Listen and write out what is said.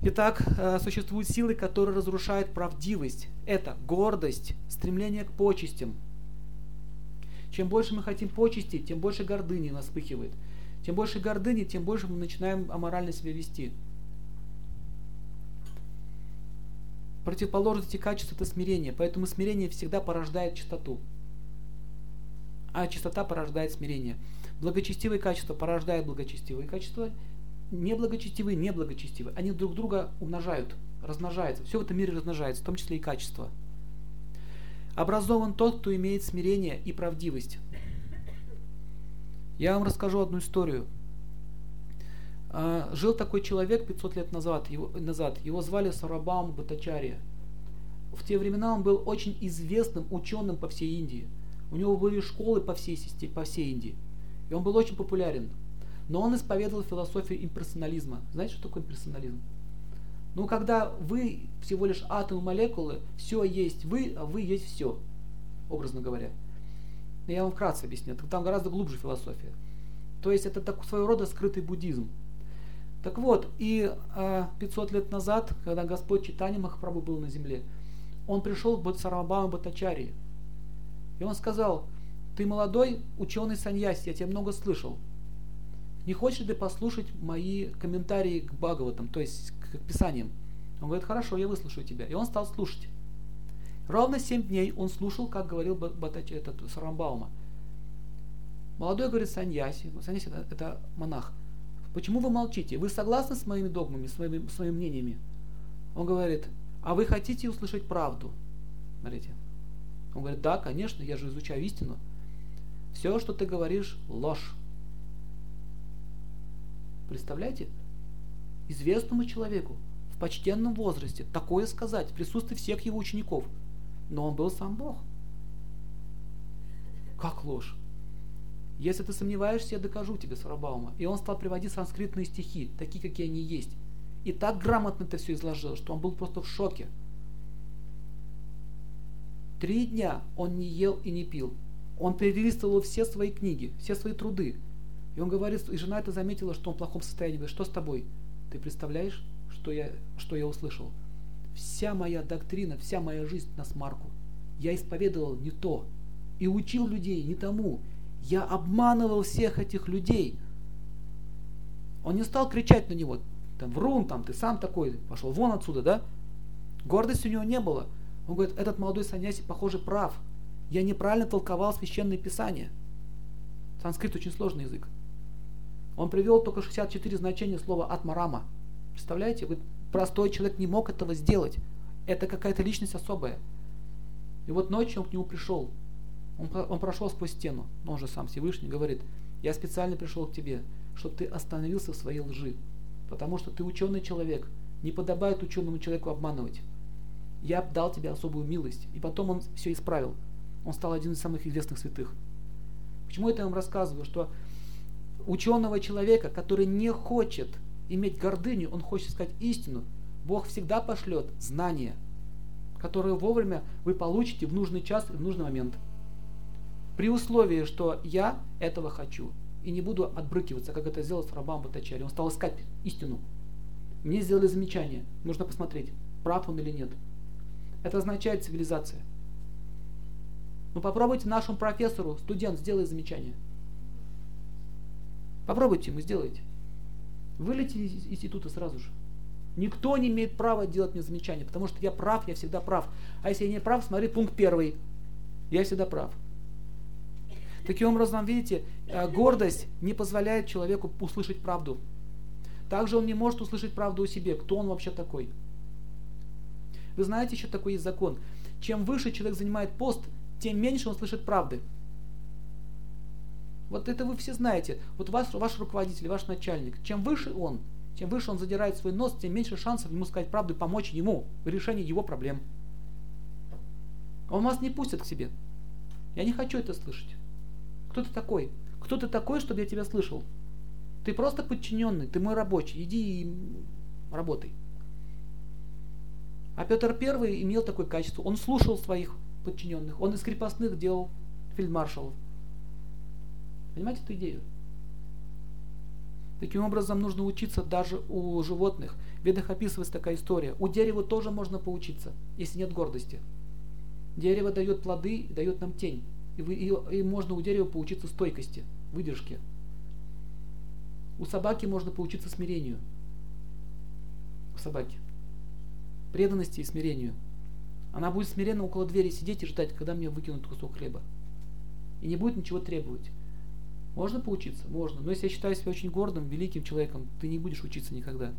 Итак, э, существуют силы, которые разрушают правдивость. Это гордость, стремление к почестям. Чем больше мы хотим почести, тем больше гордыни нас вспыхивает. Чем больше гордыни, тем больше мы начинаем аморально себя вести. Противоположность этих качеств это смирение, поэтому смирение всегда порождает чистоту. А чистота порождает смирение. Благочестивые качества порождают благочестивые качества, неблагочестивые неблагочестивые. Они друг друга умножают, размножаются. Все в этом мире размножается, в том числе и качество. Образован тот, кто имеет смирение и правдивость. Я вам расскажу одну историю. А, жил такой человек 500 лет назад его, назад. его звали Сарабам Батачария. В те времена он был очень известным ученым по всей Индии. У него были школы по всей, по всей Индии. И он был очень популярен. Но он исповедовал философию имперсонализма. Знаете, что такое имперсонализм? Ну, когда вы всего лишь атомы, молекулы, все есть вы, а вы есть все, образно говоря. Я вам вкратце объясню. Там гораздо глубже философия. То есть это так, своего рода скрытый буддизм. Так вот, и э, 500 лет назад, когда Господь Читани Махапрабху был на земле, он пришел к Сарабаму Батачари. И он сказал, ты молодой ученый саньяси, я тебя много слышал. Не хочешь ли ты послушать мои комментарии к Бхагаватам, то есть к Писаниям? Он говорит, хорошо, я выслушаю тебя. И он стал слушать. Ровно семь дней он слушал, как говорил Батач, этот, Сарамбаума. Молодой говорит Саньяси, Саньяси это, это монах. Почему вы молчите? Вы согласны с моими догмами, с моими, с моими мнениями? Он говорит, а вы хотите услышать правду? Смотрите. Он говорит, да, конечно, я же изучаю истину. Все, что ты говоришь, ложь. Представляете? Известному человеку в почтенном возрасте такое сказать в присутствии всех его учеников. Но он был сам Бог. Как ложь? Если ты сомневаешься, я докажу тебе, Сарабаума. И он стал приводить санскритные стихи, такие, какие они есть. И так грамотно это все изложил, что он был просто в шоке. Три дня он не ел и не пил. Он перелистывал все свои книги, все свои труды. И он говорит, и жена это заметила, что он в плохом состоянии. Говорит, что с тобой? Ты представляешь, что я, что я услышал? Вся моя доктрина, вся моя жизнь на смарку. Я исповедовал не то. И учил людей не тому. Я обманывал всех этих людей. Он не стал кричать на него, там, врун, там, ты сам такой, пошел вон отсюда, да? Гордости у него не было. Он говорит, этот молодой саньяси, похоже, прав. Я неправильно толковал священное писание. Санскрит очень сложный язык. Он привел только 64 значения слова атмарама. Представляете, вы, простой человек не мог этого сделать. Это какая-то личность особая. И вот ночью он к нему пришел. Он, он прошел сквозь стену. Но он же сам Всевышний говорит, я специально пришел к тебе, чтобы ты остановился в своей лжи. Потому что ты ученый человек. Не подобает ученому человеку обманывать. Я дал тебе особую милость. И потом он все исправил он стал один из самых известных святых. Почему это я вам рассказываю? Что ученого человека, который не хочет иметь гордыню, он хочет сказать истину, Бог всегда пошлет знания, которые вовремя вы получите в нужный час и в нужный момент. При условии, что я этого хочу и не буду отбрыкиваться, как это сделал с рабам Батачари. Он стал искать истину. Мне сделали замечание. Нужно посмотреть, прав он или нет. Это означает цивилизация. Ну попробуйте нашему профессору, студент, сделай замечание. Попробуйте, ему сделайте. Вылетите из института сразу же. Никто не имеет права делать мне замечания, потому что я прав, я всегда прав. А если я не прав, смотри пункт первый. Я всегда прав. Таким образом, видите, э, гордость не позволяет человеку услышать правду. Также он не может услышать правду о себе. Кто он вообще такой? Вы знаете, еще такой есть закон. Чем выше человек занимает пост, тем меньше он слышит правды. Вот это вы все знаете. Вот ваш, ваш руководитель, ваш начальник, чем выше он, чем выше он задирает свой нос, тем меньше шансов ему сказать правду и помочь ему в решении его проблем. Он вас не пустит к себе. Я не хочу это слышать. Кто ты такой? Кто ты такой, чтобы я тебя слышал? Ты просто подчиненный, ты мой рабочий. Иди и работай. А Петр Первый имел такое качество. Он слушал своих подчиненных. Он из крепостных делал фельдмаршалов. Понимаете эту идею? Таким образом, нужно учиться даже у животных. В Ведах описывается такая история. У дерева тоже можно поучиться, если нет гордости. Дерево дает плоды дает нам тень. И, вы, и, и можно у дерева поучиться стойкости, выдержке. У собаки можно поучиться смирению. У собаки. Преданности и смирению. Она будет смиренно около двери сидеть и ждать, когда мне выкинут кусок хлеба. И не будет ничего требовать. Можно поучиться? Можно. Но если я считаю себя очень гордым, великим человеком, ты не будешь учиться никогда.